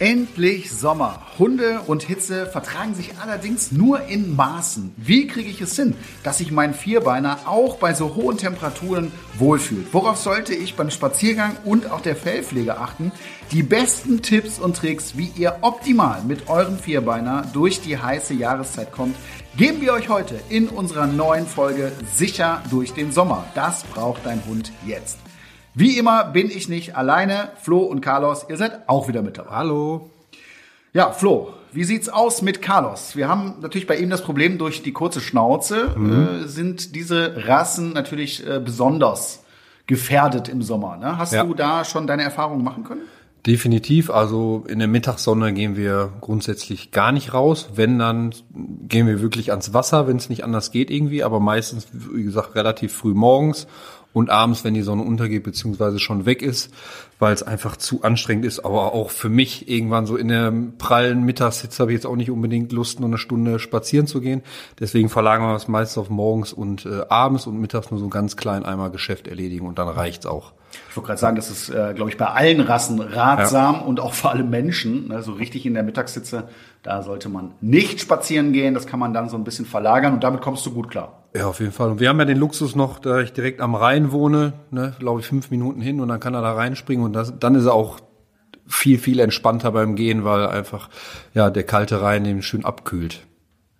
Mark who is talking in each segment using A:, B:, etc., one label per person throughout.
A: Endlich Sommer. Hunde und Hitze vertragen sich allerdings nur in Maßen. Wie kriege ich es hin, dass sich mein Vierbeiner auch bei so hohen Temperaturen wohlfühlt? Worauf sollte ich beim Spaziergang und auch der Fellpflege achten? Die besten Tipps und Tricks, wie ihr optimal mit eurem Vierbeiner durch die heiße Jahreszeit kommt, geben wir euch heute in unserer neuen Folge Sicher durch den Sommer. Das braucht dein Hund jetzt. Wie immer bin ich nicht alleine. Flo und Carlos, ihr seid auch wieder mit dabei.
B: Hallo.
A: Ja, Flo, wie sieht's aus mit Carlos? Wir haben natürlich bei ihm das Problem durch die kurze Schnauze mhm. äh, sind diese Rassen natürlich äh, besonders gefährdet im Sommer. Ne? Hast ja. du da schon deine Erfahrungen machen können?
B: Definitiv. Also in der Mittagssonne gehen wir grundsätzlich gar nicht raus. Wenn, dann gehen wir wirklich ans Wasser, wenn es nicht anders geht irgendwie. Aber meistens, wie gesagt, relativ früh morgens und abends, wenn die Sonne untergeht beziehungsweise schon weg ist, weil es einfach zu anstrengend ist. Aber auch für mich irgendwann so in der prallen Mittagssitze habe ich jetzt auch nicht unbedingt Lust, nur eine Stunde spazieren zu gehen. Deswegen verlagern wir es meistens auf morgens und äh, abends und mittags nur so ganz klein einmal Geschäft erledigen und dann reicht's auch.
A: Ich wollte gerade sagen, das ist, äh, glaube ich, bei allen Rassen ratsam ja. und auch für alle Menschen. Ne, so richtig in der Mittagssitze, da sollte man nicht spazieren gehen. Das kann man dann so ein bisschen verlagern und damit kommst du gut klar.
B: Ja, auf jeden Fall. Und wir haben ja den Luxus noch, da ich direkt am Rhein wohne, ne, glaube ich, fünf Minuten hin und dann kann er da reinspringen und das, dann ist er auch viel, viel entspannter beim Gehen, weil einfach ja der kalte Rhein den schön abkühlt.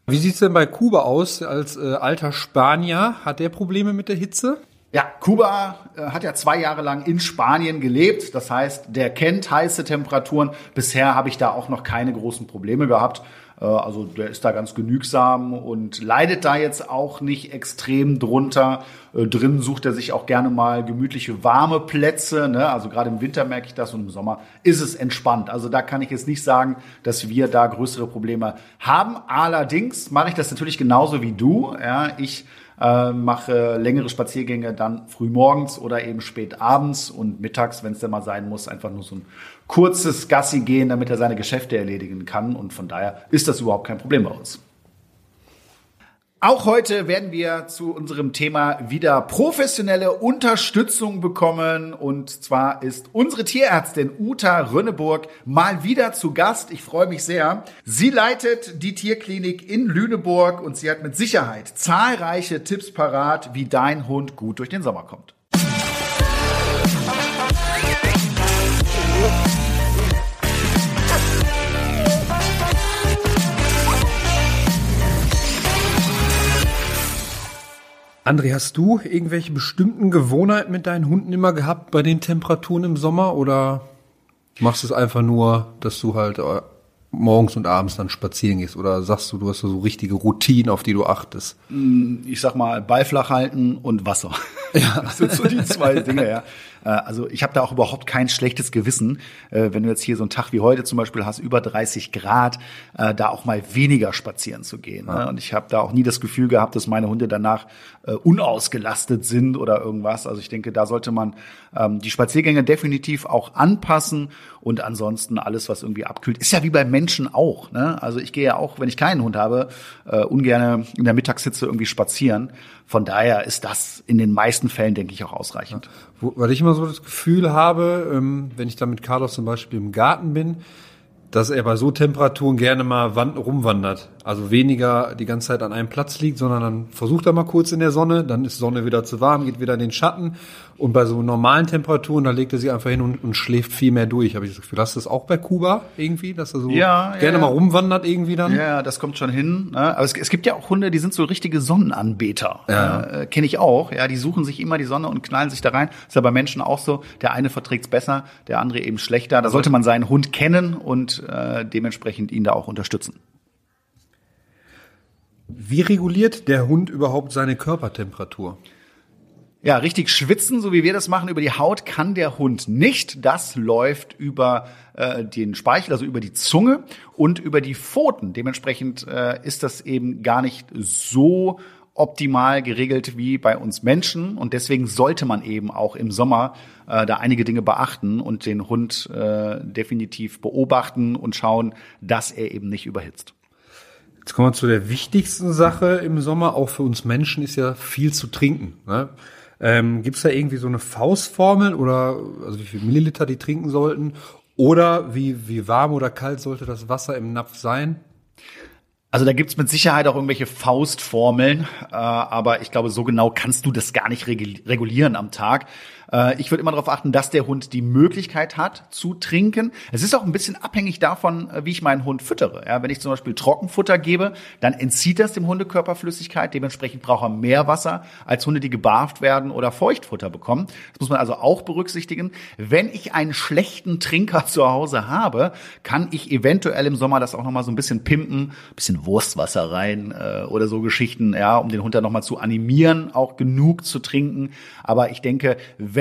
B: Wie sieht's denn bei Kuba aus als äh, alter Spanier? Hat der Probleme mit der Hitze?
A: Ja, Kuba äh, hat ja zwei Jahre lang in Spanien gelebt. Das heißt, der kennt heiße Temperaturen. Bisher habe ich da auch noch keine großen Probleme gehabt. Äh, also der ist da ganz genügsam und leidet da jetzt auch nicht extrem drunter. Äh, drin sucht er sich auch gerne mal gemütliche, warme Plätze. Ne? Also gerade im Winter merke ich das und im Sommer ist es entspannt. Also da kann ich jetzt nicht sagen, dass wir da größere Probleme haben. Allerdings mache ich das natürlich genauso wie du. Ja, ich äh, mache längere Spaziergänge dann früh morgens oder eben spät abends und mittags, wenn es denn mal sein muss, einfach nur so ein kurzes Gassi gehen, damit er seine Geschäfte erledigen kann. Und von daher ist das überhaupt kein Problem bei uns. Auch heute werden wir zu unserem Thema wieder professionelle Unterstützung bekommen. Und zwar ist unsere Tierärztin Uta Rönneburg mal wieder zu Gast. Ich freue mich sehr. Sie leitet die Tierklinik in Lüneburg und sie hat mit Sicherheit zahlreiche Tipps parat, wie dein Hund gut durch den Sommer kommt.
B: André, hast du irgendwelche bestimmten Gewohnheiten mit deinen Hunden immer gehabt bei den Temperaturen im Sommer oder machst du es einfach nur, dass du halt äh, morgens und abends dann spazieren gehst oder sagst du, du hast so richtige Routinen, auf die du achtest?
A: Mm, ich sag mal, Ball flach halten und Wasser. Ja. Das sind so die zwei Dinge, ja. Äh, also ich habe da auch überhaupt kein schlechtes Gewissen, äh, wenn du jetzt hier so einen Tag wie heute zum Beispiel hast, über 30 Grad, äh, da auch mal weniger spazieren zu gehen. Ne? Ja. Und ich habe da auch nie das Gefühl gehabt, dass meine Hunde danach unausgelastet sind oder irgendwas. Also ich denke, da sollte man ähm, die Spaziergänge definitiv auch anpassen und ansonsten alles, was irgendwie abkühlt, ist ja wie bei Menschen auch. Ne? Also ich gehe ja auch, wenn ich keinen Hund habe, ungern in der Mittagssitze irgendwie spazieren. Von daher ist das in den meisten Fällen, denke ich, auch ausreichend. Ja.
B: Wo, weil ich immer so das Gefühl habe, ähm, wenn ich dann mit Carlos zum Beispiel im Garten bin, dass er bei so Temperaturen gerne mal wand rumwandert. Also weniger die ganze Zeit an einem Platz liegt, sondern dann versucht er mal kurz in der Sonne, dann ist Sonne wieder zu warm, geht wieder in den Schatten. Und bei so normalen Temperaturen, da legt er sich einfach hin und, und schläft viel mehr durch. Habe ich das Gefühl, hast du das auch bei Kuba irgendwie, dass er so ja, gerne ja. mal rumwandert irgendwie dann?
A: Ja, das kommt schon hin. Ne? Aber es, es, gibt ja auch Hunde, die sind so richtige Sonnenanbeter. Ja. Äh, Kenne ich auch. Ja, die suchen sich immer die Sonne und knallen sich da rein. Ist ja bei Menschen auch so. Der eine verträgt's besser, der andere eben schlechter. Da sollte man seinen Hund kennen und äh, dementsprechend ihn da auch unterstützen.
B: Wie reguliert der Hund überhaupt seine Körpertemperatur?
A: Ja, richtig schwitzen, so wie wir das machen über die Haut, kann der Hund nicht. Das läuft über äh, den Speichel, also über die Zunge und über die Pfoten. Dementsprechend äh, ist das eben gar nicht so optimal geregelt wie bei uns Menschen und deswegen sollte man eben auch im Sommer äh, da einige Dinge beachten und den Hund äh, definitiv beobachten und schauen, dass er eben nicht überhitzt.
B: Jetzt kommen wir zu der wichtigsten Sache im Sommer, auch für uns Menschen, ist ja viel zu trinken. Ne? Ähm, Gibt es da irgendwie so eine Faustformel oder also wie viel Milliliter die trinken sollten? Oder wie, wie warm oder kalt sollte das Wasser im Napf sein?
A: Also da gibt's mit Sicherheit auch irgendwelche Faustformeln, äh, aber ich glaube, so genau kannst du das gar nicht regulieren am Tag. Äh, ich würde immer darauf achten, dass der Hund die Möglichkeit hat zu trinken. Es ist auch ein bisschen abhängig davon, äh, wie ich meinen Hund füttere. Ja, wenn ich zum Beispiel Trockenfutter gebe, dann entzieht das dem Hundekörper Flüssigkeit. Dementsprechend braucht er mehr Wasser als Hunde, die gebarft werden oder Feuchtfutter bekommen. Das muss man also auch berücksichtigen. Wenn ich einen schlechten Trinker zu Hause habe, kann ich eventuell im Sommer das auch noch mal so ein bisschen pimpen, bisschen Wurstwasser rein äh, oder so Geschichten, ja, um den Hund dann noch mal zu animieren, auch genug zu trinken. Aber ich denke, wenn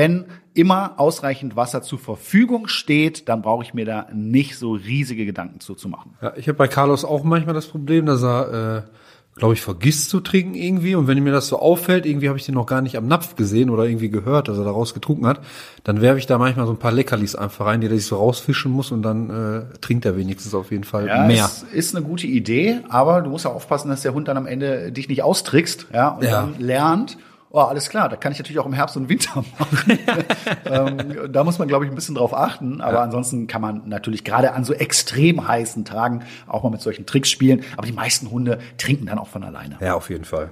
A: immer ausreichend Wasser zur Verfügung steht, dann brauche ich mir da nicht so riesige Gedanken zu, zu machen.
B: Ja, ich habe bei Carlos auch manchmal das Problem, dass er, äh, glaube ich, vergisst zu trinken irgendwie. Und wenn mir das so auffällt, irgendwie habe ich den noch gar nicht am Napf gesehen oder irgendwie gehört, dass er daraus getrunken hat, dann werfe ich da manchmal so ein paar Leckerlis einfach rein, die er sich so rausfischen muss und dann äh, trinkt er wenigstens auf jeden Fall ja, mehr.
A: Das ist eine gute Idee, aber du musst ja aufpassen, dass der Hund dann am Ende dich nicht austrickst, ja, und ja. dann lernt, oh, alles klar, da kann ich natürlich auch im Herbst und Winter machen. ähm, da muss man, glaube ich, ein bisschen drauf achten. Aber ja. ansonsten kann man natürlich gerade an so extrem heißen Tagen auch mal mit solchen Tricks spielen. Aber die meisten Hunde trinken dann auch von alleine.
B: Ja, auf jeden Fall.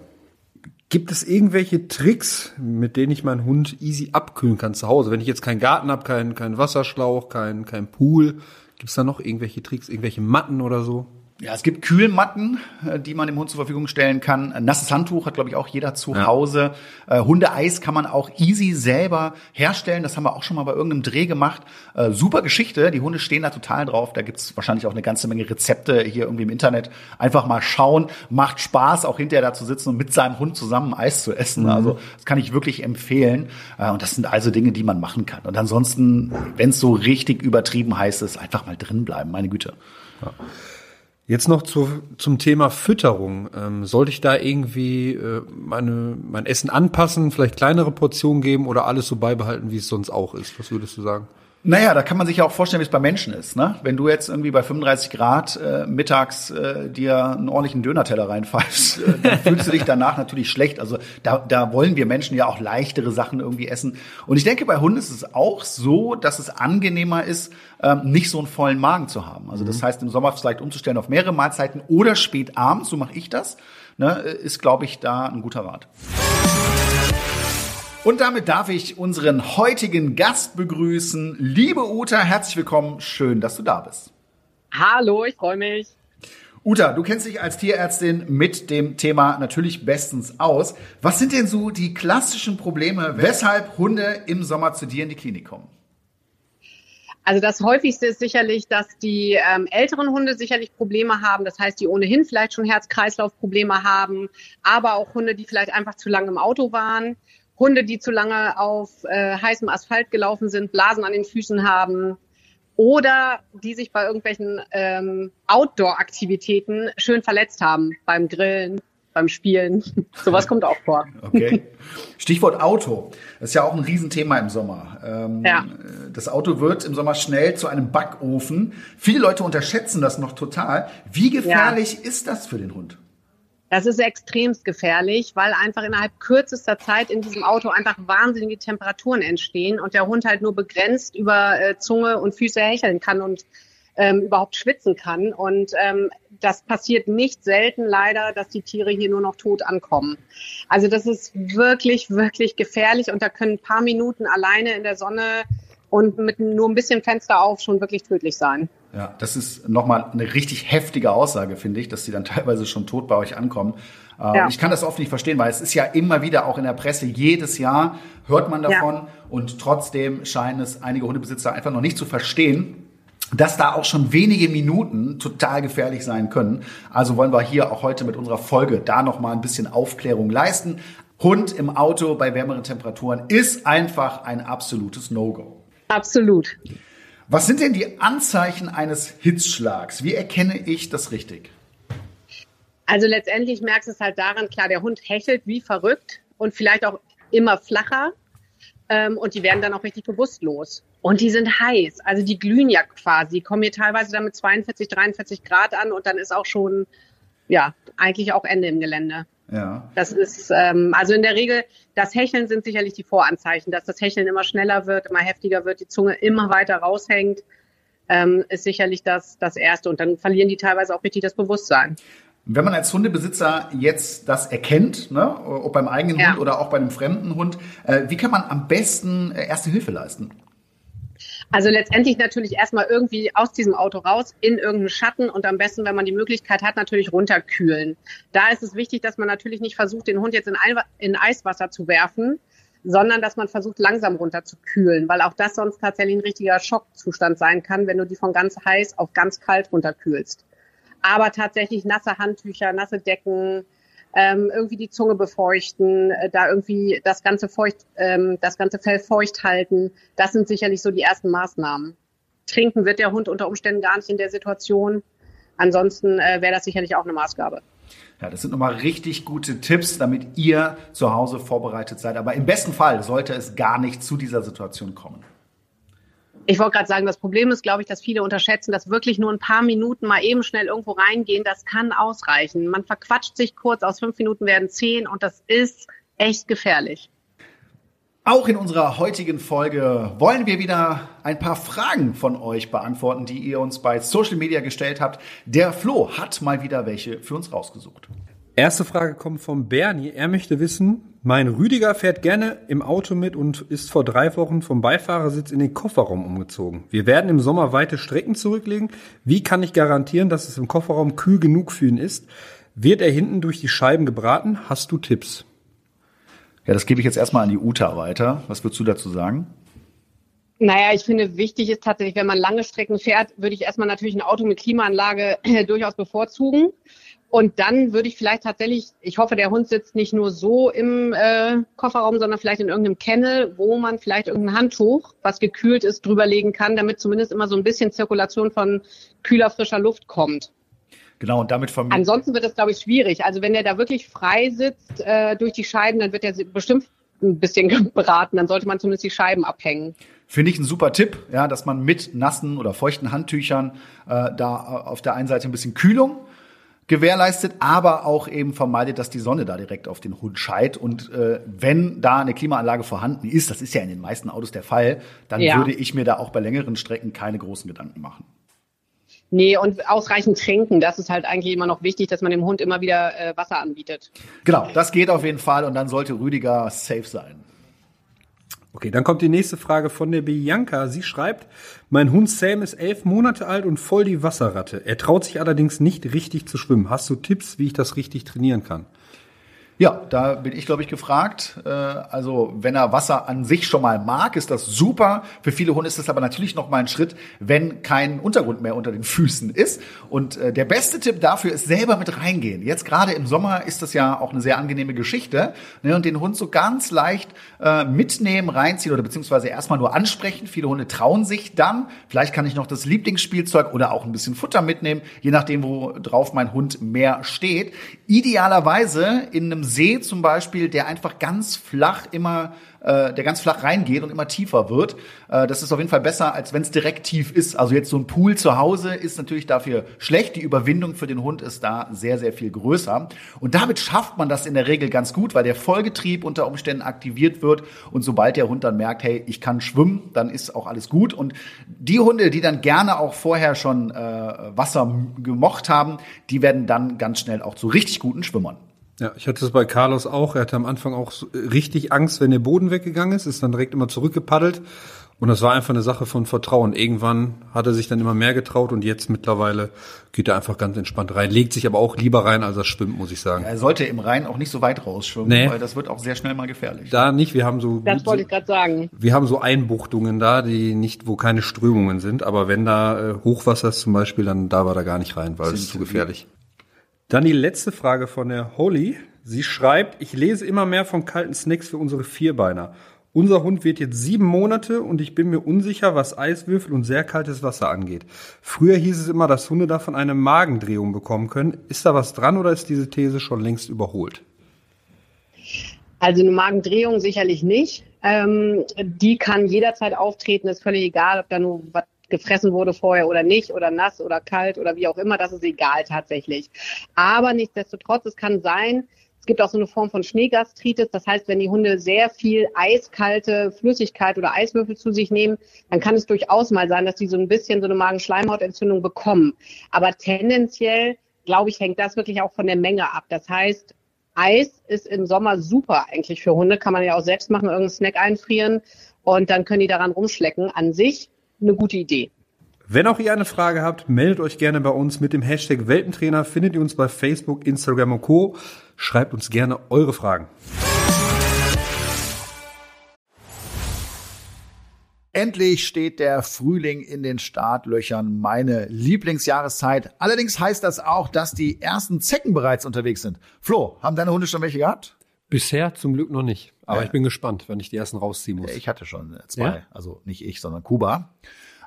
B: Gibt es irgendwelche Tricks, mit denen ich meinen Hund easy abkühlen kann zu Hause? Wenn ich jetzt keinen Garten habe, keinen kein Wasserschlauch, keinen kein Pool, gibt es da noch irgendwelche Tricks, irgendwelche Matten oder so?
A: Ja, es gibt Kühlmatten, äh, die man dem Hund zur Verfügung stellen kann. Ein nasses Handtuch hat, glaube ich, auch jeder zu ja. Hause. Äh, Hundeeis kann man auch easy selber herstellen. Das haben wir auch schon mal bei irgendeinem Dreh gemacht. Äh, super Geschichte. Die Hunde stehen da total drauf. Da gibt's wahrscheinlich auch eine ganze Menge Rezepte hier irgendwie im Internet. Einfach mal schauen. Macht Spaß, auch hinterher da zu sitzen und mit seinem Hund zusammen Eis zu essen. Mhm. Also das kann ich wirklich empfehlen. Äh, und das sind also Dinge, die man machen kann. Und ansonsten, wenn es so richtig übertrieben heiß ist, einfach mal drin bleiben. Meine Güte. Ja.
B: Jetzt noch zu, zum Thema Fütterung. Ähm, sollte ich da irgendwie äh, meine, mein Essen anpassen, vielleicht kleinere Portionen geben oder alles so beibehalten, wie es sonst auch ist? Was würdest du sagen?
A: Naja, da kann man sich ja auch vorstellen, wie es bei Menschen ist. Ne? Wenn du jetzt irgendwie bei 35 Grad äh, mittags äh, dir einen ordentlichen Dönerteller reinpfeifst, äh, dann fühlst du dich danach natürlich schlecht. Also da, da wollen wir Menschen ja auch leichtere Sachen irgendwie essen. Und ich denke, bei Hunden ist es auch so, dass es angenehmer ist, ähm, nicht so einen vollen Magen zu haben. Also das mhm. heißt, im Sommer vielleicht umzustellen auf mehrere Mahlzeiten oder spät abends, so mache ich das, ne, ist, glaube ich, da ein guter Rat. Und damit darf ich unseren heutigen Gast begrüßen. Liebe Uta, herzlich willkommen. Schön, dass du da bist.
C: Hallo, ich freue mich.
A: Uta, du kennst dich als Tierärztin mit dem Thema natürlich bestens aus. Was sind denn so die klassischen Probleme, weshalb Hunde im Sommer zu dir in die Klinik kommen?
C: Also das häufigste ist sicherlich, dass die ähm, älteren Hunde sicherlich Probleme haben. Das heißt, die ohnehin vielleicht schon Herz-Kreislauf-Probleme haben, aber auch Hunde, die vielleicht einfach zu lange im Auto waren. Hunde, die zu lange auf äh, heißem Asphalt gelaufen sind, Blasen an den Füßen haben oder die sich bei irgendwelchen ähm, Outdoor-Aktivitäten schön verletzt haben beim Grillen, beim Spielen. Sowas kommt auch vor.
A: Okay. Stichwort Auto. Das ist ja auch ein Riesenthema im Sommer. Ähm, ja. Das Auto wird im Sommer schnell zu einem Backofen. Viele Leute unterschätzen das noch total. Wie gefährlich ja. ist das für den Hund?
C: Das ist extremst gefährlich, weil einfach innerhalb kürzester Zeit in diesem Auto einfach wahnsinnige Temperaturen entstehen und der Hund halt nur begrenzt über äh, Zunge und Füße hecheln kann und ähm, überhaupt schwitzen kann. Und ähm, das passiert nicht selten leider, dass die Tiere hier nur noch tot ankommen. Also das ist wirklich, wirklich gefährlich und da können ein paar Minuten alleine in der Sonne und mit nur ein bisschen Fenster auf schon wirklich tödlich sein.
A: Ja, das ist nochmal eine richtig heftige Aussage, finde ich, dass die dann teilweise schon tot bei euch ankommen. Ähm, ja. Ich kann das oft nicht verstehen, weil es ist ja immer wieder auch in der Presse, jedes Jahr hört man davon ja. und trotzdem scheinen es einige Hundebesitzer einfach noch nicht zu verstehen, dass da auch schon wenige Minuten total gefährlich sein können. Also wollen wir hier auch heute mit unserer Folge da nochmal ein bisschen Aufklärung leisten. Hund im Auto bei wärmeren Temperaturen ist einfach ein absolutes No-Go.
C: Absolut.
A: Was sind denn die Anzeichen eines Hitzschlags? Wie erkenne ich das richtig?
C: Also letztendlich merkst du es halt daran, klar, der Hund hechelt wie verrückt und vielleicht auch immer flacher. Ähm, und die werden dann auch richtig bewusstlos. Und die sind heiß. Also die glühen ja quasi, kommen hier teilweise dann mit 42, 43 Grad an und dann ist auch schon, ja, eigentlich auch Ende im Gelände. Ja. Das ist, ähm, also in der Regel, das Hecheln sind sicherlich die Voranzeichen, dass das Hecheln immer schneller wird, immer heftiger wird, die Zunge immer weiter raushängt. ähm, ist sicherlich das, das Erste. Und dann verlieren die teilweise auch richtig das Bewusstsein.
A: Wenn man als Hundebesitzer jetzt das erkennt, ne, ob beim eigenen ja. Hund oder auch bei einem fremden Hund, äh, wie kann man am besten äh, erste Hilfe leisten?
C: Also letztendlich natürlich erstmal irgendwie aus diesem Auto raus in irgendeinen Schatten und am besten, wenn man die Möglichkeit hat, natürlich runterkühlen. Da ist es wichtig, dass man natürlich nicht versucht, den Hund jetzt in, in Eiswasser zu werfen, sondern dass man versucht, langsam runterzukühlen, weil auch das sonst tatsächlich ein richtiger Schockzustand sein kann, wenn du die von ganz heiß auf ganz kalt runterkühlst. Aber tatsächlich nasse Handtücher, nasse Decken, ähm, irgendwie die Zunge befeuchten, äh, da irgendwie das ganze feucht, ähm, das ganze Fell feucht halten. Das sind sicherlich so die ersten Maßnahmen. Trinken wird der Hund unter Umständen gar nicht in der Situation. Ansonsten äh, wäre das sicherlich auch eine Maßgabe.
A: Ja, das sind nochmal richtig gute Tipps, damit ihr zu Hause vorbereitet seid. Aber im besten Fall sollte es gar nicht zu dieser Situation kommen.
C: Ich wollte gerade sagen, das Problem ist, glaube ich, dass viele unterschätzen, dass wirklich nur ein paar Minuten mal eben schnell irgendwo reingehen, das kann ausreichen. Man verquatscht sich kurz, aus fünf Minuten werden zehn und das ist echt gefährlich.
A: Auch in unserer heutigen Folge wollen wir wieder ein paar Fragen von euch beantworten, die ihr uns bei Social Media gestellt habt. Der Flo hat mal wieder welche für uns rausgesucht.
B: Erste Frage kommt von Bernie. Er möchte wissen, mein Rüdiger fährt gerne im Auto mit und ist vor drei Wochen vom Beifahrersitz in den Kofferraum umgezogen. Wir werden im Sommer weite Strecken zurücklegen. Wie kann ich garantieren, dass es im Kofferraum kühl genug für ihn ist? Wird er hinten durch die Scheiben gebraten? Hast du Tipps?
A: Ja, das gebe ich jetzt erstmal an die Uta weiter. Was würdest du dazu sagen?
C: Naja, ich finde, wichtig ist tatsächlich, wenn man lange Strecken fährt, würde ich erstmal natürlich ein Auto mit Klimaanlage durchaus bevorzugen. Und dann würde ich vielleicht tatsächlich, ich hoffe, der Hund sitzt nicht nur so im äh, Kofferraum, sondern vielleicht in irgendeinem Kennel, wo man vielleicht irgendein Handtuch, was gekühlt ist, drüberlegen kann, damit zumindest immer so ein bisschen Zirkulation von kühler, frischer Luft kommt.
A: Genau, und damit
C: vermieden. Ansonsten wird es, glaube ich, schwierig. Also wenn der da wirklich frei sitzt äh, durch die Scheiben, dann wird er bestimmt ein bisschen gebraten. Dann sollte man zumindest die Scheiben abhängen.
A: Finde ich ein super Tipp, ja, dass man mit nassen oder feuchten Handtüchern äh, da auf der einen Seite ein bisschen Kühlung gewährleistet, aber auch eben vermeidet, dass die Sonne da direkt auf den Hund scheit. Und äh, wenn da eine Klimaanlage vorhanden ist, das ist ja in den meisten Autos der Fall, dann ja. würde ich mir da auch bei längeren Strecken keine großen Gedanken machen.
C: Nee, und ausreichend trinken, das ist halt eigentlich immer noch wichtig, dass man dem Hund immer wieder äh, Wasser anbietet.
A: Genau, das geht auf jeden Fall und dann sollte Rüdiger safe sein.
B: Okay, dann kommt die nächste Frage von der Bianca. Sie schreibt, mein Hund Sam ist elf Monate alt und voll die Wasserratte. Er traut sich allerdings nicht richtig zu schwimmen. Hast du Tipps, wie ich das richtig trainieren kann?
A: Ja, da bin ich, glaube ich, gefragt. Äh, also, wenn er Wasser an sich schon mal mag, ist das super. Für viele Hunde ist das aber natürlich noch mal ein Schritt, wenn kein Untergrund mehr unter den Füßen ist. Und äh, der beste Tipp dafür ist selber mit reingehen. Jetzt gerade im Sommer ist das ja auch eine sehr angenehme Geschichte. Ne? Und den Hund so ganz leicht äh, mitnehmen, reinziehen oder beziehungsweise erstmal nur ansprechen. Viele Hunde trauen sich dann. Vielleicht kann ich noch das Lieblingsspielzeug oder auch ein bisschen Futter mitnehmen, je nachdem, wo drauf mein Hund mehr steht. Idealerweise in einem See zum Beispiel, der einfach ganz flach immer äh, der ganz flach reingeht und immer tiefer wird. Äh, das ist auf jeden Fall besser, als wenn es direkt tief ist. Also jetzt so ein Pool zu Hause ist natürlich dafür schlecht. Die Überwindung für den Hund ist da sehr, sehr viel größer. Und damit schafft man das in der Regel ganz gut, weil der Folgetrieb unter Umständen aktiviert wird. Und sobald der Hund dann merkt, hey, ich kann schwimmen, dann ist auch alles gut. Und die Hunde, die dann gerne auch vorher schon äh, Wasser gemocht haben, die werden dann ganz schnell auch zu richtig guten Schwimmern.
B: Ja, ich hatte es bei Carlos auch. Er hatte am Anfang auch richtig Angst, wenn der Boden weggegangen ist, ist dann direkt immer zurückgepaddelt. Und das war einfach eine Sache von Vertrauen. Irgendwann hat er sich dann immer mehr getraut und jetzt mittlerweile geht er einfach ganz entspannt rein. Legt sich aber auch lieber rein, als er schwimmt, muss ich sagen.
A: Er sollte im Rhein auch nicht so weit rausschwimmen, nee. weil das wird auch sehr schnell mal gefährlich.
B: Da nicht. Wir haben so.
C: Das wollte ich gerade sagen.
B: Wir haben so Einbuchtungen da, die nicht, wo keine Strömungen sind. Aber wenn da äh, Hochwasser ist zum Beispiel, dann da war er gar nicht rein, weil es zu gefährlich. Dann die letzte Frage von der Holly. Sie schreibt, ich lese immer mehr von kalten Snacks für unsere Vierbeiner. Unser Hund wird jetzt sieben Monate und ich bin mir unsicher, was Eiswürfel und sehr kaltes Wasser angeht. Früher hieß es immer, dass Hunde davon eine Magendrehung bekommen können. Ist da was dran oder ist diese These schon längst überholt?
C: Also eine Magendrehung sicherlich nicht. Ähm, die kann jederzeit auftreten, ist völlig egal, ob da nur was gefressen wurde vorher oder nicht oder nass oder kalt oder wie auch immer, das ist egal tatsächlich. Aber nichtsdestotrotz, es kann sein, Es gibt auch so eine Form von Schneegastritis. Das heißt, wenn die Hunde sehr viel eiskalte Flüssigkeit oder Eiswürfel zu sich nehmen, dann kann es durchaus mal sein, dass die so ein bisschen so eine Magenschleimhautentzündung bekommen. Aber tendenziell, glaube ich, hängt das wirklich auch von der Menge ab. Das heißt, Eis ist im Sommer super eigentlich für Hunde. Kann man ja auch selbst machen, irgendeinen Snack einfrieren und dann können die daran rumschlecken. An sich eine gute Idee.
B: Wenn auch ihr eine Frage habt, meldet euch gerne bei uns mit dem Hashtag Welpentrainer. Findet ihr uns bei Facebook, Instagram und Co. Schreibt uns gerne eure Fragen.
A: Endlich steht der Frühling in den Startlöchern, meine Lieblingsjahreszeit. Allerdings heißt das auch, dass die ersten Zecken bereits unterwegs sind. Flo, haben deine Hunde schon welche gehabt?
B: Bisher zum Glück noch nicht. Aber ja. ich bin gespannt, wenn ich die ersten rausziehen muss.
A: Ich hatte schon zwei. Ja? Also nicht ich, sondern Kuba.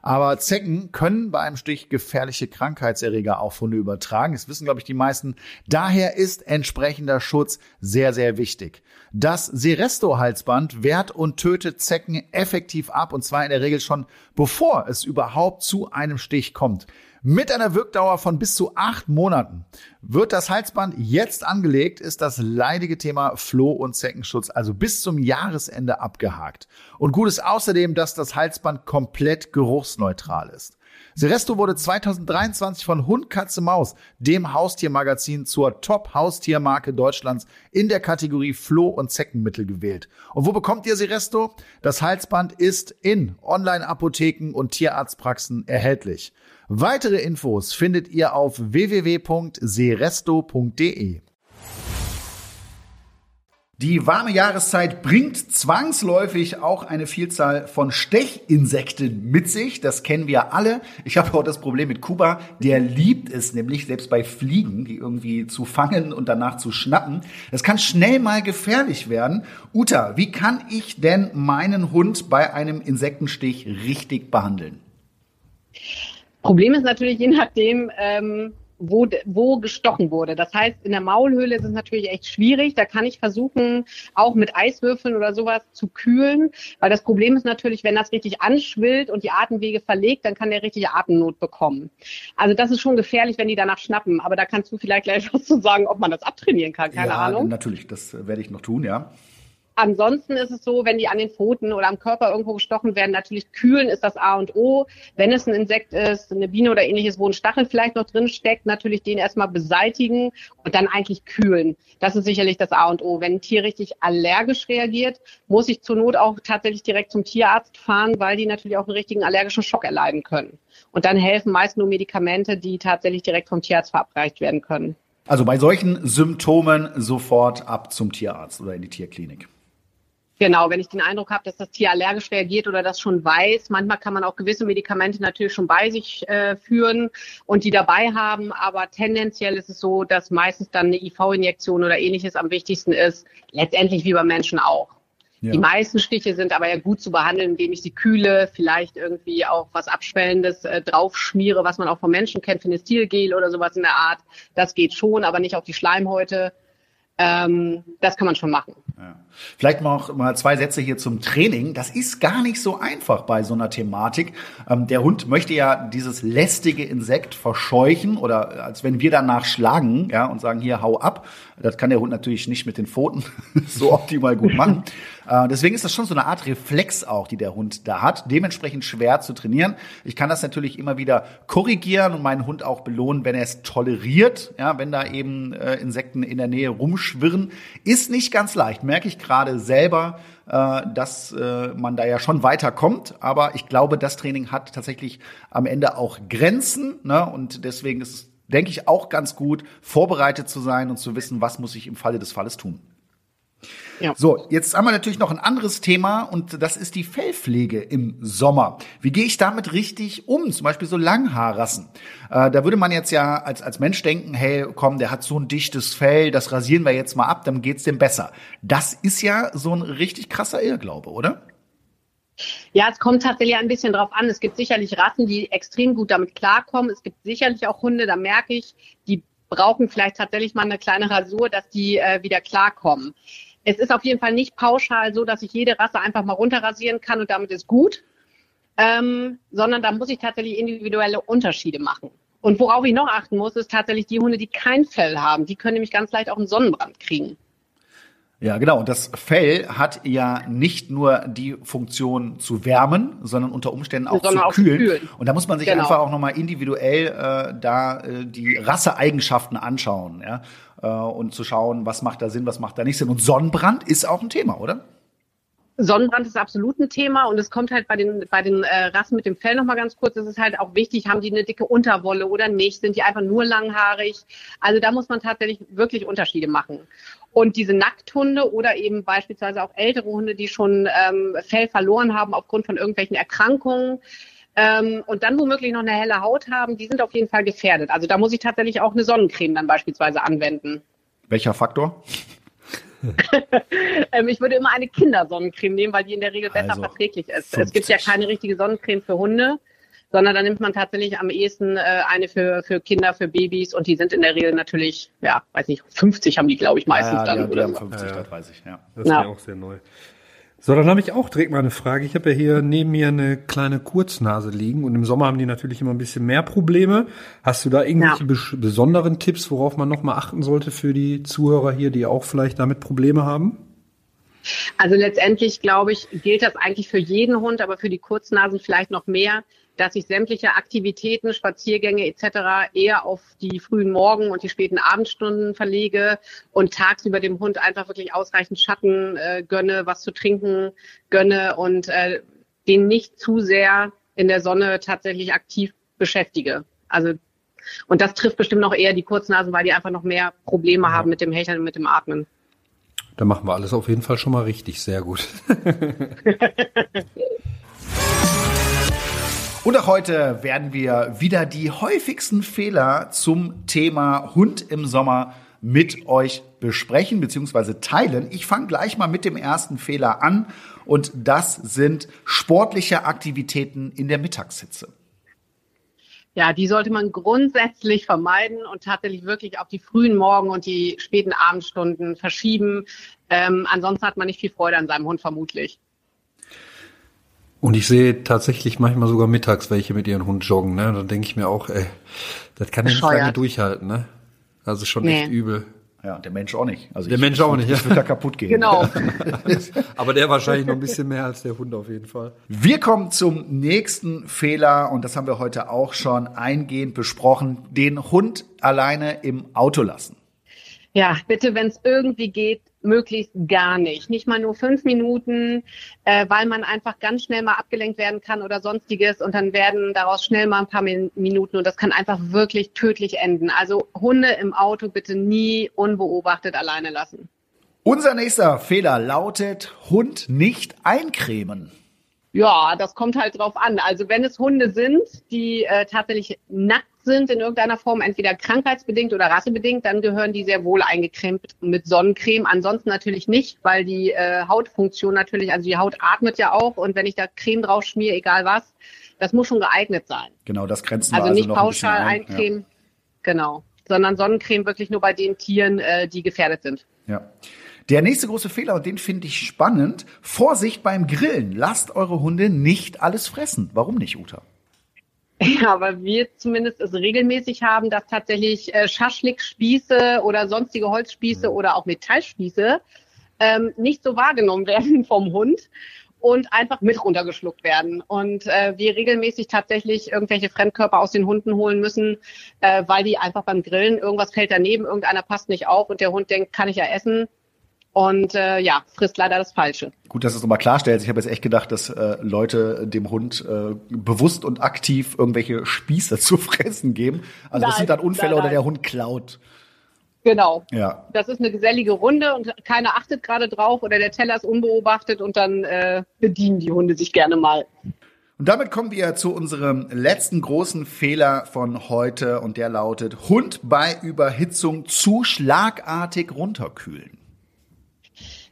A: Aber Zecken können bei einem Stich gefährliche Krankheitserreger auf Hunde übertragen. Das wissen, glaube ich, die meisten. Daher ist entsprechender Schutz sehr, sehr wichtig. Das Seresto-Halsband wehrt und tötet Zecken effektiv ab und zwar in der Regel schon bevor es überhaupt zu einem Stich kommt. Mit einer Wirkdauer von bis zu acht Monaten wird das Halsband jetzt angelegt, ist das leidige Thema Floh- und Zeckenschutz also bis zum Jahresende abgehakt. Und gut ist außerdem, dass das Halsband komplett geruchsneutral ist. Seresto wurde 2023 von Hund, Katze, Maus, dem Haustiermagazin, zur Top-Haustiermarke Deutschlands in der Kategorie Floh- und Zeckenmittel gewählt. Und wo bekommt ihr Seresto? Das Halsband ist in Online-Apotheken und Tierarztpraxen erhältlich. Weitere Infos findet ihr auf www.seresto.de. Die warme Jahreszeit bringt zwangsläufig auch eine Vielzahl von Stechinsekten mit sich. Das kennen wir alle. Ich habe auch das Problem mit Kuba. Der liebt es nämlich, selbst bei Fliegen, die irgendwie zu fangen und danach zu schnappen. Das kann schnell mal gefährlich werden. Uta, wie kann ich denn meinen Hund bei einem Insektenstich richtig behandeln?
C: Problem ist natürlich, je nachdem, ähm, wo, wo gestochen wurde. Das heißt, in der Maulhöhle ist es natürlich echt schwierig. Da kann ich versuchen, auch mit Eiswürfeln oder sowas zu kühlen. Weil das Problem ist natürlich, wenn das richtig anschwillt und die Atemwege verlegt, dann kann der richtige Atemnot bekommen. Also das ist schon gefährlich, wenn die danach schnappen. Aber da kannst du vielleicht gleich was zu sagen, ob man das abtrainieren kann. Keine
A: ja,
C: Ahnung.
A: Natürlich, das werde ich noch tun, ja.
C: Ansonsten ist es so, wenn die an den Pfoten oder am Körper irgendwo gestochen werden, natürlich kühlen ist das A und O. Wenn es ein Insekt ist, eine Biene oder ähnliches, wo ein Stachel vielleicht noch drin steckt, natürlich den erstmal beseitigen und dann eigentlich kühlen. Das ist sicherlich das A und O. Wenn ein Tier richtig allergisch reagiert, muss ich zur Not auch tatsächlich direkt zum Tierarzt fahren, weil die natürlich auch einen richtigen allergischen Schock erleiden können. Und dann helfen meist nur Medikamente, die tatsächlich direkt vom Tierarzt verabreicht werden können.
A: Also bei solchen Symptomen sofort ab zum Tierarzt oder in die Tierklinik.
C: Genau, wenn ich den Eindruck habe, dass das Tier allergisch reagiert oder das schon weiß. Manchmal kann man auch gewisse Medikamente natürlich schon bei sich äh, führen und die dabei haben, aber tendenziell ist es so, dass meistens dann eine IV-Injektion oder ähnliches am wichtigsten ist, letztendlich wie beim Menschen auch. Ja. Die meisten Stiche sind aber ja gut zu behandeln, indem ich sie kühle, vielleicht irgendwie auch was Abschwellendes äh, draufschmiere, was man auch vom Menschen kennt, Finestilgel oder sowas in der Art. Das geht schon, aber nicht auf die Schleimhäute. Ähm, das kann man schon machen.
A: Ja. Vielleicht noch mal zwei Sätze hier zum Training. Das ist gar nicht so einfach bei so einer Thematik. Ähm, der Hund möchte ja dieses lästige Insekt verscheuchen oder als wenn wir danach schlagen ja, und sagen, hier, hau ab. Das kann der Hund natürlich nicht mit den Pfoten so optimal gut machen. äh, deswegen ist das schon so eine Art Reflex auch, die der Hund da hat. Dementsprechend schwer zu trainieren. Ich kann das natürlich immer wieder korrigieren und meinen Hund auch belohnen, wenn er es toleriert. Ja, wenn da eben äh, Insekten in der Nähe rumschwirren. Ist nicht ganz leicht merke ich gerade selber, äh, dass äh, man da ja schon weiterkommt. Aber ich glaube, das Training hat tatsächlich am Ende auch Grenzen. Ne? Und deswegen ist es, denke ich, auch ganz gut, vorbereitet zu sein und zu wissen, was muss ich im Falle des Falles tun. Ja. So, jetzt haben wir natürlich noch ein anderes Thema und das ist die Fellpflege im Sommer. Wie gehe ich damit richtig um? Zum Beispiel so Langhaarrassen. Äh, da würde man jetzt ja als, als Mensch denken, hey, komm, der hat so ein dichtes Fell, das rasieren wir jetzt mal ab, dann geht's dem besser. Das ist ja so ein richtig krasser Irrglaube, oder?
C: Ja, es kommt tatsächlich ein bisschen drauf an. Es gibt sicherlich Rassen, die extrem gut damit klarkommen. Es gibt sicherlich auch Hunde, da merke ich, die brauchen vielleicht tatsächlich mal eine kleine Rasur, dass die äh, wieder klarkommen. Es ist auf jeden Fall nicht pauschal so, dass ich jede Rasse einfach mal runterrasieren kann und damit ist gut, ähm, sondern da muss ich tatsächlich individuelle Unterschiede machen. Und worauf ich noch achten muss, ist tatsächlich die Hunde, die kein Fell haben. Die können nämlich ganz leicht auch einen Sonnenbrand kriegen.
A: Ja, genau. Und das Fell hat ja nicht nur die Funktion zu wärmen, sondern unter Umständen auch, zu, auch kühlen. zu, kühlen. Und da muss man sich genau. einfach auch nochmal individuell äh, da äh, die Rasseeigenschaften anschauen, ja, äh, und zu schauen, was macht da Sinn, was macht da nicht Sinn. Und Sonnenbrand ist auch ein Thema, oder?
C: Sonnenbrand ist absolut ein Thema und es kommt halt bei den bei den äh, Rassen mit dem Fell noch mal ganz kurz. Es ist halt auch wichtig, haben die eine dicke Unterwolle oder nicht? Sind die einfach nur langhaarig? Also da muss man tatsächlich wirklich Unterschiede machen. Und diese Nackthunde oder eben beispielsweise auch ältere Hunde, die schon ähm, Fell verloren haben aufgrund von irgendwelchen Erkrankungen ähm, und dann womöglich noch eine helle Haut haben, die sind auf jeden Fall gefährdet. Also da muss ich tatsächlich auch eine Sonnencreme dann beispielsweise anwenden.
A: Welcher Faktor?
C: ähm, ich würde immer eine Kindersonnencreme nehmen, weil die in der Regel besser also, verträglich ist. 50. Es gibt ja keine richtige Sonnencreme für Hunde, sondern da nimmt man tatsächlich am ehesten äh, eine für, für Kinder, für Babys und die sind in der Regel natürlich, ja, weiß nicht, 50 haben die, glaube ich, meistens ja, ja, dann. Die, die haben 50,
B: ja, ja. das weiß ich, ja. Das ist ja auch sehr neu. So, dann habe ich auch direkt mal eine Frage. Ich habe ja hier neben mir eine kleine Kurznase liegen und im Sommer haben die natürlich immer ein bisschen mehr Probleme. Hast du da irgendwelche ja. besonderen Tipps, worauf man nochmal achten sollte für die Zuhörer hier, die auch vielleicht damit Probleme haben?
C: Also letztendlich, glaube ich, gilt das eigentlich für jeden Hund, aber für die Kurznasen vielleicht noch mehr, dass ich sämtliche Aktivitäten, Spaziergänge etc. eher auf die frühen Morgen- und die späten Abendstunden verlege und tagsüber dem Hund einfach wirklich ausreichend Schatten äh, gönne, was zu trinken gönne und äh, den nicht zu sehr in der Sonne tatsächlich aktiv beschäftige. Also und das trifft bestimmt noch eher die Kurznasen, weil die einfach noch mehr Probleme ja. haben mit dem Hecheln und mit dem Atmen.
B: Da machen wir alles auf jeden Fall schon mal richtig, sehr gut.
A: Und auch heute werden wir wieder die häufigsten Fehler zum Thema Hund im Sommer mit euch besprechen bzw. teilen. Ich fange gleich mal mit dem ersten Fehler an und das sind sportliche Aktivitäten in der Mittagshitze.
C: Ja, die sollte man grundsätzlich vermeiden und tatsächlich wirklich auf die frühen Morgen und die späten Abendstunden verschieben. Ähm, ansonsten hat man nicht viel Freude an seinem Hund vermutlich.
B: Und ich sehe tatsächlich manchmal sogar mittags welche mit ihren Hund joggen, ne? Da denke ich mir auch, ey, das kann ich nicht lange durchhalten, ne? Also schon nee. echt übel.
A: Ja, der Mensch auch nicht.
B: Also der ich, Mensch auch nicht.
A: Das wird da kaputt gehen.
C: Genau.
B: Aber der wahrscheinlich noch ein bisschen mehr als der Hund auf jeden Fall.
A: Wir kommen zum nächsten Fehler und das haben wir heute auch schon eingehend besprochen. Den Hund alleine im Auto lassen.
C: Ja, bitte, wenn es irgendwie geht, möglichst gar nicht. Nicht mal nur fünf Minuten, äh, weil man einfach ganz schnell mal abgelenkt werden kann oder sonstiges und dann werden daraus schnell mal ein paar Minuten und das kann einfach wirklich tödlich enden. Also Hunde im Auto bitte nie unbeobachtet alleine lassen.
A: Unser nächster Fehler lautet Hund nicht eincremen.
C: Ja, das kommt halt drauf an. Also wenn es Hunde sind, die äh, tatsächlich nackt sind in irgendeiner Form, entweder krankheitsbedingt oder rassebedingt, dann gehören die sehr wohl eingecremt mit Sonnencreme. Ansonsten natürlich nicht, weil die äh, Hautfunktion natürlich, also die Haut atmet ja auch und wenn ich da Creme drauf schmiere, egal was, das muss schon geeignet sein.
A: Genau, das grenzen
C: also
A: wir
C: also nicht
A: noch
C: pauschal ein, eincremen, ja. genau, sondern Sonnencreme wirklich nur bei den Tieren, äh, die gefährdet sind.
A: Ja. Der nächste große Fehler, und den finde ich spannend, Vorsicht beim Grillen. Lasst eure Hunde nicht alles fressen. Warum nicht, Uta?
C: Ja, aber wir zumindest es regelmäßig haben, dass tatsächlich äh, Schaschlikspieße oder sonstige Holzspieße oder auch Metallspieße ähm, nicht so wahrgenommen werden vom Hund und einfach mit runtergeschluckt werden. Und äh, wir regelmäßig tatsächlich irgendwelche Fremdkörper aus den Hunden holen müssen, äh, weil die einfach beim Grillen irgendwas fällt daneben, irgendeiner passt nicht auf und der Hund denkt, kann ich ja essen und äh, ja, frisst leider das Falsche.
A: Gut, dass du es nochmal klarstellst. Ich habe jetzt echt gedacht, dass äh, Leute dem Hund äh, bewusst und aktiv irgendwelche Spieße zu fressen geben. Also nein, das sind dann Unfälle nein, nein. oder der Hund klaut.
C: Genau. Ja. Das ist eine gesellige Runde und keiner achtet gerade drauf oder der Teller ist unbeobachtet und dann äh, bedienen die Hunde sich gerne mal.
A: Und damit kommen wir zu unserem letzten großen Fehler von heute und der lautet Hund bei Überhitzung zu schlagartig runterkühlen.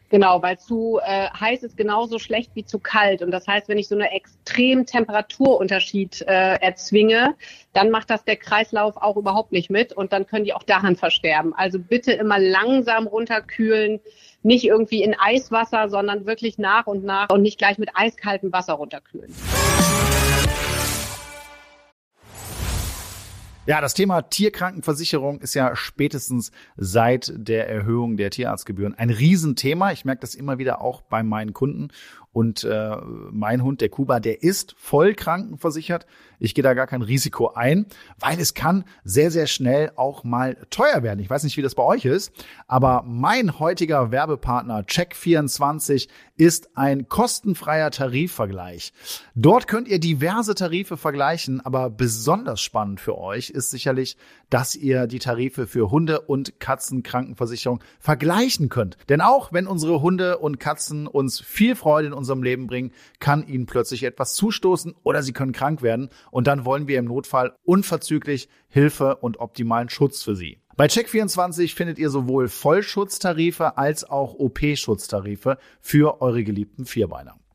C: Genau, weil zu äh, heiß ist genauso schlecht wie zu kalt. Und das heißt, wenn ich so einen extremen Temperaturunterschied äh, erzwinge, dann macht das der Kreislauf auch überhaupt nicht mit und dann können die auch daran versterben. Also bitte immer langsam runterkühlen, nicht irgendwie in Eiswasser, sondern wirklich nach und nach und nicht gleich mit eiskaltem Wasser runterkühlen.
A: Ja, das Thema Tierkrankenversicherung ist ja spätestens seit der Erhöhung der Tierarztgebühren ein Riesenthema. Ich merke das immer wieder auch bei meinen Kunden. Und äh, mein Hund, der Kuba, der ist voll krankenversichert. Ich gehe da gar kein Risiko ein, weil es kann sehr, sehr schnell auch mal teuer werden. Ich weiß nicht, wie das bei euch ist, aber mein heutiger Werbepartner Check24 ist ein kostenfreier Tarifvergleich. Dort könnt ihr diverse Tarife vergleichen, aber besonders spannend für euch ist sicherlich, dass ihr die Tarife für Hunde- und Katzenkrankenversicherung vergleichen könnt. Denn auch wenn unsere Hunde und Katzen uns viel Freude in unserem Leben bringen, kann ihnen plötzlich etwas zustoßen oder sie können krank werden und dann wollen wir im Notfall unverzüglich Hilfe und optimalen Schutz für sie. Bei Check24 findet ihr sowohl Vollschutztarife als auch OP-Schutztarife für eure geliebten Vierbeiner.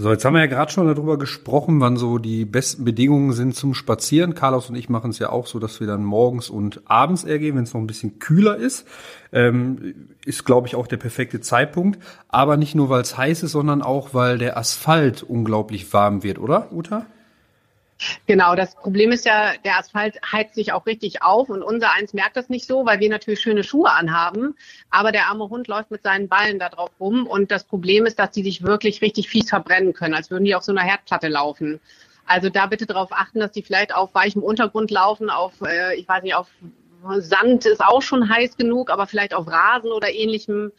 B: So, jetzt haben wir ja gerade schon darüber gesprochen, wann so die besten Bedingungen sind zum Spazieren. Carlos und ich machen es ja auch so, dass wir dann morgens und abends eher gehen, wenn es noch ein bisschen kühler ist. Ähm, ist, glaube ich, auch der perfekte Zeitpunkt. Aber nicht nur, weil es heiß ist, sondern auch, weil der Asphalt unglaublich warm wird, oder, Uta?
C: Genau, das Problem ist ja, der Asphalt heizt sich auch richtig auf und unser eins merkt das nicht so, weil wir natürlich schöne Schuhe anhaben, aber der arme Hund läuft mit seinen Ballen da drauf rum und das Problem ist, dass die sich wirklich richtig fies verbrennen können, als würden die auf so einer Herdplatte laufen. Also da bitte darauf achten, dass die vielleicht auf weichem Untergrund laufen, auf, äh, ich weiß nicht, auf Sand ist auch schon heiß genug, aber vielleicht auf Rasen oder ähnlichem,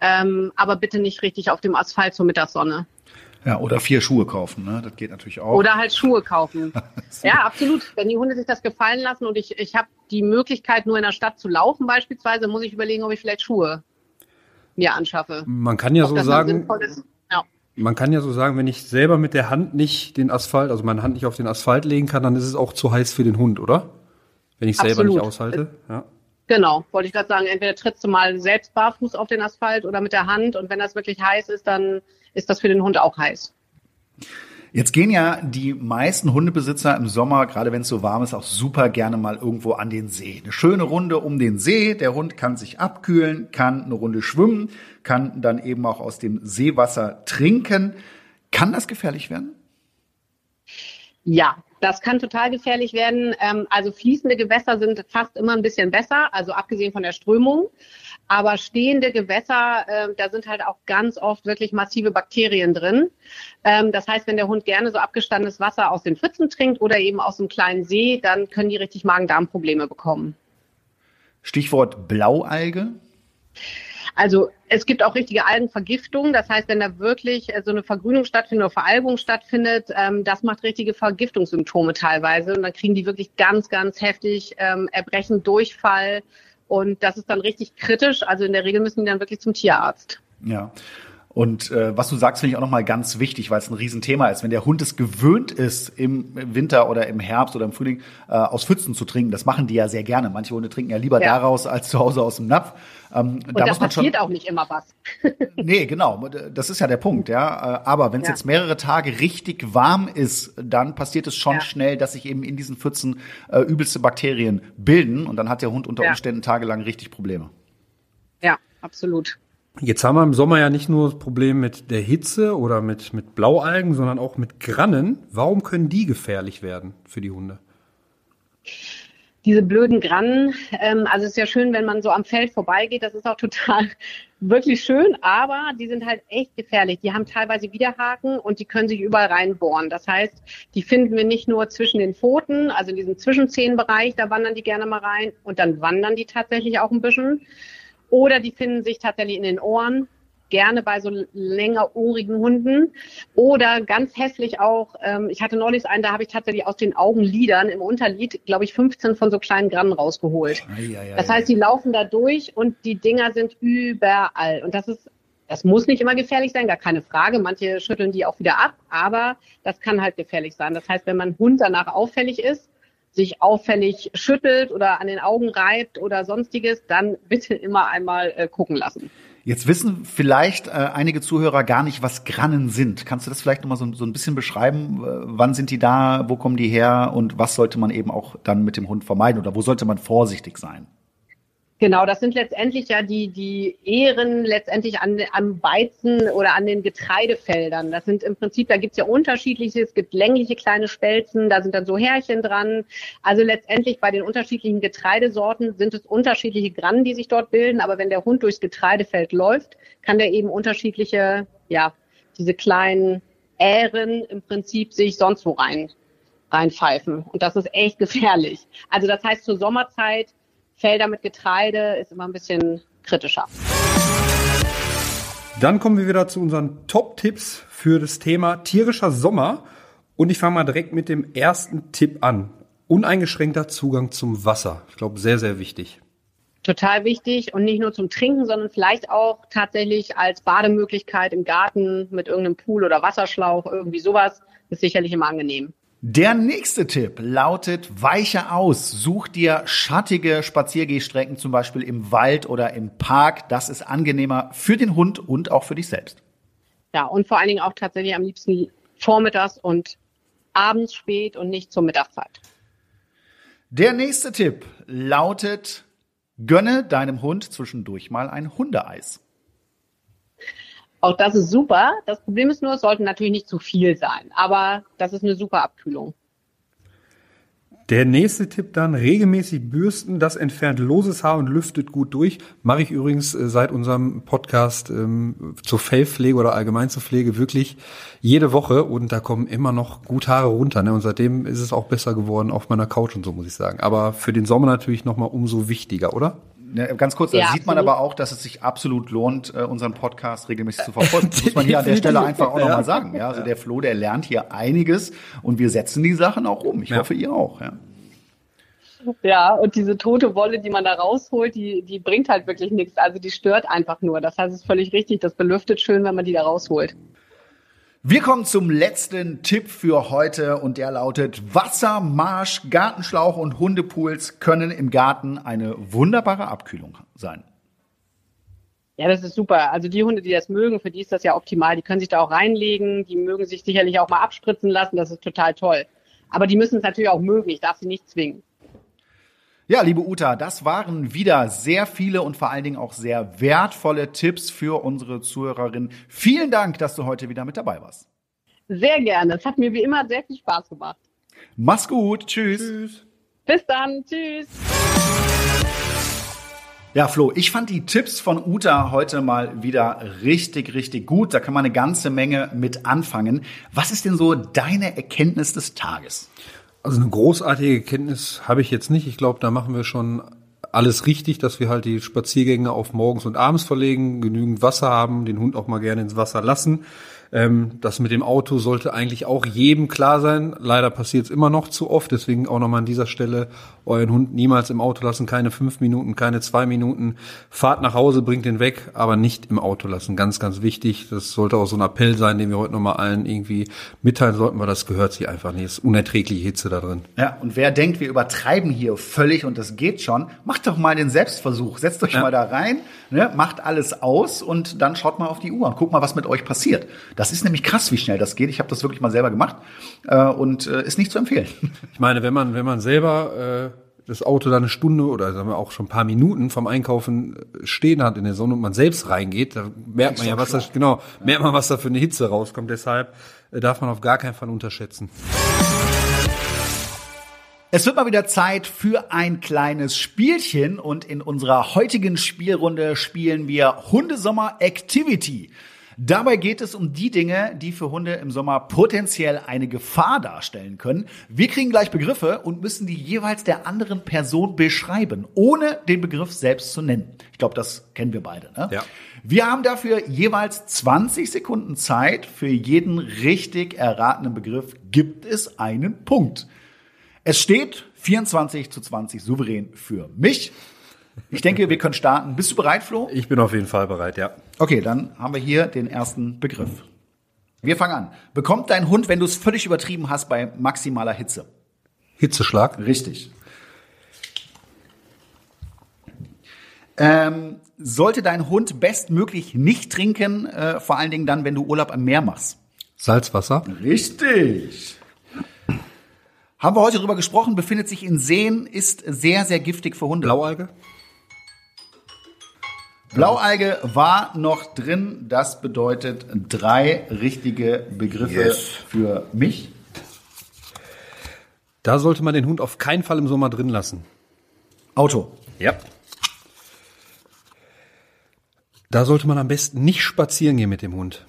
C: ähm, aber bitte nicht richtig auf dem Asphalt zur Mittagssonne.
A: Ja, oder vier Schuhe kaufen, ne? Das geht natürlich auch.
C: Oder halt Schuhe kaufen. ja, absolut. Wenn die Hunde sich das gefallen lassen und ich, ich habe die Möglichkeit, nur in der Stadt zu laufen beispielsweise, muss ich überlegen, ob ich vielleicht Schuhe mir anschaffe.
B: Man kann ja ob so sagen, ja. man kann ja so sagen, wenn ich selber mit der Hand nicht den Asphalt, also meine Hand nicht auf den Asphalt legen kann, dann ist es auch zu heiß für den Hund, oder? Wenn ich selber nicht aushalte. Ja.
C: Genau, wollte ich gerade sagen, entweder trittst du mal selbst barfuß auf den Asphalt oder mit der Hand und wenn das wirklich heiß ist, dann ist das für den Hund auch heiß.
A: Jetzt gehen ja die meisten Hundebesitzer im Sommer, gerade wenn es so warm ist, auch super gerne mal irgendwo an den See. Eine schöne Runde um den See. Der Hund kann sich abkühlen, kann eine Runde schwimmen, kann dann eben auch aus dem Seewasser trinken. Kann das gefährlich werden?
C: Ja, das kann total gefährlich werden. Ähm, also fließende Gewässer sind fast immer ein bisschen besser, also abgesehen von der Strömung. Aber stehende Gewässer, äh, da sind halt auch ganz oft wirklich massive Bakterien drin. Ähm, das heißt, wenn der Hund gerne so abgestandenes Wasser aus den Pfützen trinkt oder eben aus einem kleinen See, dann können die richtig Magen-Darm-Probleme bekommen.
A: Stichwort Blaualge.
C: Also es gibt auch richtige Algenvergiftungen. Das heißt, wenn da wirklich so eine Vergrünung stattfindet oder Veralgung stattfindet, ähm, das macht richtige Vergiftungssymptome teilweise. Und dann kriegen die wirklich ganz, ganz heftig ähm, Erbrechen, Durchfall, und das ist dann richtig kritisch. Also in der Regel müssen die dann wirklich zum Tierarzt.
A: Ja. Und äh, was du sagst, finde ich auch nochmal ganz wichtig, weil es ein Riesenthema ist. Wenn der Hund es gewöhnt ist, im Winter oder im Herbst oder im Frühling äh, aus Pfützen zu trinken, das machen die ja sehr gerne. Manche Hunde trinken ja lieber ja. daraus als zu Hause aus dem Napf.
C: Ähm, Und da, da passiert auch nicht immer was.
A: nee, genau. Das ist ja der Punkt, ja. Äh, aber wenn es ja. jetzt mehrere Tage richtig warm ist, dann passiert es schon ja. schnell, dass sich eben in diesen Pfützen äh, übelste Bakterien bilden. Und dann hat der Hund unter Umständen tagelang richtig Probleme.
C: Ja, absolut.
B: Jetzt haben wir im Sommer ja nicht nur das Problem mit der Hitze oder mit, mit Blaualgen, sondern auch mit Grannen. Warum können die gefährlich werden für die Hunde?
C: Diese blöden Grannen, ähm, also es ist ja schön, wenn man so am Feld vorbeigeht, das ist auch total wirklich schön, aber die sind halt echt gefährlich. Die haben teilweise Widerhaken und die können sich überall reinbohren. Das heißt, die finden wir nicht nur zwischen den Pfoten, also in diesem Zwischenzehenbereich, da wandern die gerne mal rein und dann wandern die tatsächlich auch ein bisschen Oder die finden sich tatsächlich in den Ohren, gerne bei so längerohrigen Hunden. Oder ganz hässlich auch, ähm, ich hatte neulich einen, da habe ich tatsächlich aus den Augenlidern im Unterlid, glaube ich, 15 von so kleinen Grannen rausgeholt. Ei, ei, ei, das heißt, die laufen da durch und die Dinger sind überall. Und das ist das muss nicht immer gefährlich sein, gar keine Frage. Manche schütteln die auch wieder ab, aber das kann halt gefährlich sein. Das heißt, wenn man Hund danach auffällig ist, sich auffällig schüttelt oder an den Augen reibt oder sonstiges, dann bitte immer einmal äh, gucken lassen.
A: Jetzt wissen vielleicht äh, einige Zuhörer gar nicht, was Grannen sind. Kannst du das vielleicht nochmal so, so ein bisschen beschreiben? Wann sind die da? Wo kommen die her? Und was sollte man eben auch dann mit dem Hund vermeiden? Oder wo sollte man vorsichtig sein?
C: Genau, das sind letztendlich ja die, die Ehren letztendlich an, am Weizen oder an den Getreidefeldern. Das sind im Prinzip, da gibt's ja unterschiedliche, es gibt längliche kleine Spelzen, da sind dann so Härchen dran. Also letztendlich bei den unterschiedlichen Getreidesorten sind es unterschiedliche Grannen, die sich dort bilden. Aber wenn der Hund durchs Getreidefeld läuft, kann der eben unterschiedliche, ja, diese kleinen Ähren im Prinzip sich sonst wo rein, reinpfeifen. Und das ist echt gefährlich. Also das heißt zur Sommerzeit, Felder mit Getreide ist immer ein bisschen kritischer.
B: Dann kommen wir wieder zu unseren Top-Tipps für das Thema tierischer Sommer. Und ich fange mal direkt mit dem ersten Tipp an. Uneingeschränkter Zugang zum Wasser. Ich glaube, sehr, sehr wichtig.
C: Total wichtig und nicht nur zum Trinken, sondern vielleicht auch tatsächlich als Bademöglichkeit im Garten mit irgendeinem Pool oder Wasserschlauch, irgendwie sowas, ist sicherlich immer angenehm.
A: Der nächste Tipp lautet, weiche aus. Such dir schattige Spaziergehstrecken, zum Beispiel im Wald oder im Park. Das ist angenehmer für den Hund und auch für dich selbst.
C: Ja, und vor allen Dingen auch tatsächlich am liebsten vormittags und abends spät und nicht zur Mittagszeit.
A: Der nächste Tipp lautet, gönne deinem Hund zwischendurch mal ein Hundeeis.
C: Auch das ist super. Das Problem ist nur, es sollte natürlich nicht zu viel sein. Aber das ist eine super Abkühlung.
B: Der nächste Tipp dann, regelmäßig bürsten, das entfernt loses Haar und lüftet gut durch. Mache ich übrigens äh, seit unserem Podcast ähm, zur Fellpflege oder allgemein zur Pflege wirklich jede Woche und da kommen immer noch gut Haare runter. Ne? Und seitdem ist es auch besser geworden auf meiner Couch und so, muss ich sagen. Aber für den Sommer natürlich nochmal umso wichtiger, oder?
A: Ne, ganz kurz, da ja, sieht man aber auch, dass es sich absolut lohnt, äh, unseren Podcast regelmäßig zu verfolgen. muss man hier an der Stelle einfach auch nochmal sagen. Ja, also der Flo, der lernt hier einiges und wir setzen die Sachen auch um. Ich ja. hoffe, ihr auch. Ja.
C: Ja, und diese tote Wolle, die man da rausholt, die, die bringt halt wirklich nichts. Also die stört einfach nur. Das heißt, es ist völlig richtig. Das belüftet schön, wenn man die da rausholt.
A: Wir kommen zum letzten Tipp für heute und der lautet Wasser, Marsch, Gartenschlauch und Hundepools können im Garten eine wunderbare Abkühlung sein.
C: Ja, das ist super. Also die Hunde, die das mögen, für die ist das ja optimal. Die können sich da auch reinlegen, die mögen sich sicherlich auch mal abspritzen lassen, das ist total toll. Aber die müssen es natürlich auch mögen, ich darf sie nicht zwingen.
A: Ja, liebe Uta, das waren wieder sehr viele und vor allen Dingen auch sehr wertvolle Tipps für unsere Zuhörerinnen. Vielen Dank, dass du heute wieder mit dabei warst.
C: Sehr gerne. Es hat mir wie immer sehr viel Spaß gemacht.
A: Mach's gut. Tschüss. Tschüss.
C: Bis dann. Tschüss.
A: Ja, Flo, ich fand die Tipps von Uta heute mal wieder richtig, richtig gut. Da kann man eine ganze Menge mit anfangen. Was ist denn so deine Erkenntnis des Tages?
B: Also eine großartige Kenntnis habe ich jetzt nicht. Ich glaube, da machen wir schon alles richtig, dass wir halt die Spaziergänge auf morgens und abends verlegen, genügend Wasser haben, den Hund auch mal gerne ins Wasser lassen. Ähm, das mit dem Auto sollte eigentlich auch jedem klar sein. Leider passiert es immer noch zu oft. Deswegen auch nochmal an dieser Stelle euren Hund niemals im Auto lassen. Keine fünf Minuten, keine zwei Minuten. Fahrt nach Hause, bringt den weg, aber nicht im Auto lassen. Ganz, ganz wichtig. Das sollte auch so ein Appell sein, den wir heute nochmal allen irgendwie mitteilen sollten, weil das gehört sich einfach nicht. Es ist unerträgliche Hitze da drin.
A: Ja, und wer denkt, wir übertreiben hier völlig und das geht schon, macht doch mal den Selbstversuch. Setzt euch ja. mal da rein, ne, macht alles aus und dann schaut mal auf die Uhr und guckt mal, was mit euch passiert. Das ist nämlich krass, wie schnell das geht. Ich habe das wirklich mal selber gemacht äh, und äh, ist nicht zu empfehlen.
B: Ich meine, wenn man wenn man selber äh das Auto da eine Stunde oder sagen wir auch schon ein paar Minuten vom Einkaufen äh, stehen hat in der Sonne und man selbst reingeht, da merkt man ja, was da, genau, merkt man, was da für eine Hitze rauskommt. Deshalb äh, darf man auf gar keinen Fall unterschätzen.
A: Es wird mal wieder Zeit für ein kleines Spielchen und in unserer heutigen Spielrunde spielen wir Hundesommer Activity. Dabei geht es um die Dinge, die für Hunde im Sommer potenziell eine Gefahr darstellen können. Wir kriegen gleich Begriffe und müssen die jeweils der anderen Person beschreiben, ohne den Begriff selbst zu nennen. Ich glaube, das kennen wir beide. Ne?
B: Ja.
A: Wir haben dafür jeweils 20 Sekunden Zeit. Für jeden richtig erratenen Begriff gibt es einen Punkt. Es steht 24 zu 20 souverän für mich. Ich denke, wir können starten. Bist du bereit, Flo?
B: Ich bin auf jeden Fall bereit, ja.
A: Okay, dann haben wir hier den ersten Begriff. Wir fangen an. Bekommt dein Hund, wenn du es völlig übertrieben hast, bei maximaler Hitze?
B: Hitzeschlag.
A: Richtig. Ähm, sollte dein Hund bestmöglich nicht trinken, äh, vor allen Dingen dann, wenn du Urlaub am Meer machst?
B: Salzwasser.
A: Richtig. Haben wir heute drüber gesprochen, befindet sich in Seen, ist sehr, sehr giftig für Hunde.
B: Blaualge.
A: Blaualge war noch drin. Das bedeutet drei richtige Begriffe
B: Yes.
A: für mich.
B: Da sollte man den Hund auf keinen Fall im Sommer drin lassen.
A: Auto.
B: Ja. Da sollte man am besten nicht spazieren gehen mit dem Hund.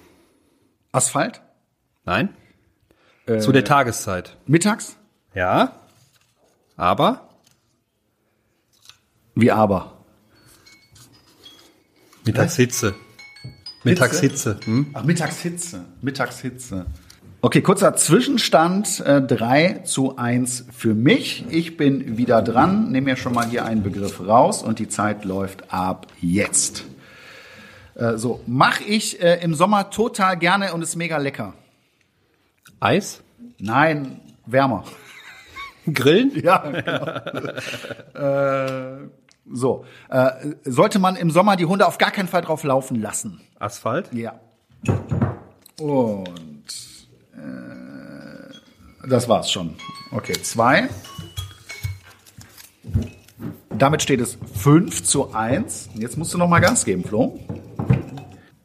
A: Asphalt.
B: Nein? Zu der Tageszeit.
A: Mittags.
B: Ja. Aber
A: Wie aber.
B: Mittagshitze. Mittagshitze. Hm?
A: Ach, Mittagshitze. Mittagshitze. Okay, kurzer Zwischenstand. Äh, 3 zu 1 für mich. Ich bin wieder dran. Nehme mir schon mal hier einen Begriff raus und die Zeit läuft ab jetzt. Äh, so, mache ich äh, im Sommer total gerne und ist mega lecker.
B: Eis?
A: Nein, wärmer.
B: Grillen?
A: Ja, genau. äh, so, äh, sollte man im Sommer die Hunde auf gar keinen Fall drauf laufen lassen.
B: Asphalt?
A: Ja. Und äh, das war's schon. Okay, zwei. Damit steht es 5 zu 1. Jetzt musst du noch mal Gas geben, Flo.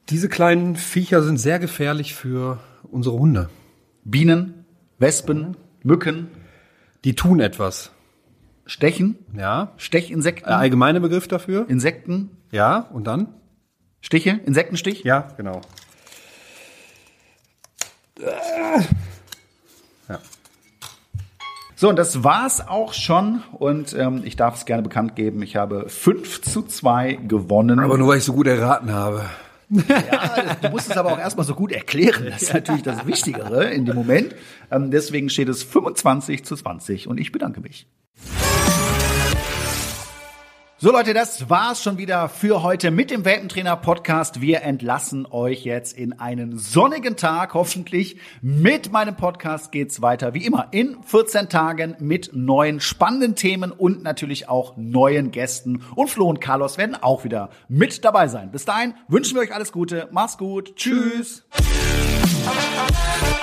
B: Diese kleinen Viecher sind sehr gefährlich für unsere Hunde.
A: Bienen, Wespen, Mücken,
B: Die tun etwas.
A: Stechen,
B: Ja.
A: Stechinsekten,
B: Der allgemeine Begriff dafür?
A: Insekten,
B: Ja. Und dann?
A: Stiche, Insektenstich.
B: Ja, genau. Ja.
A: So, und das war's auch schon. Und ähm, ich darf es gerne bekannt geben, ich habe 5 zu 2 gewonnen.
B: Aber nur weil ich so gut erraten habe.
A: Ja, du musst es aber auch erstmal so gut erklären. Das ist natürlich das Wichtigere in dem Moment. Ähm, deswegen steht es 25 zu 20 und ich bedanke mich. So Leute, das war's schon wieder für heute mit dem Welpentrainer Podcast. Wir entlassen euch jetzt in einen sonnigen Tag, hoffentlich. Mit meinem Podcast geht's weiter, wie immer, in 14 Tagen mit neuen spannenden Themen und natürlich auch neuen Gästen. Und Flo und Carlos werden auch wieder mit dabei sein. Bis dahin wünschen wir euch alles Gute. Macht's gut. Tschüss.
D: Tschüss.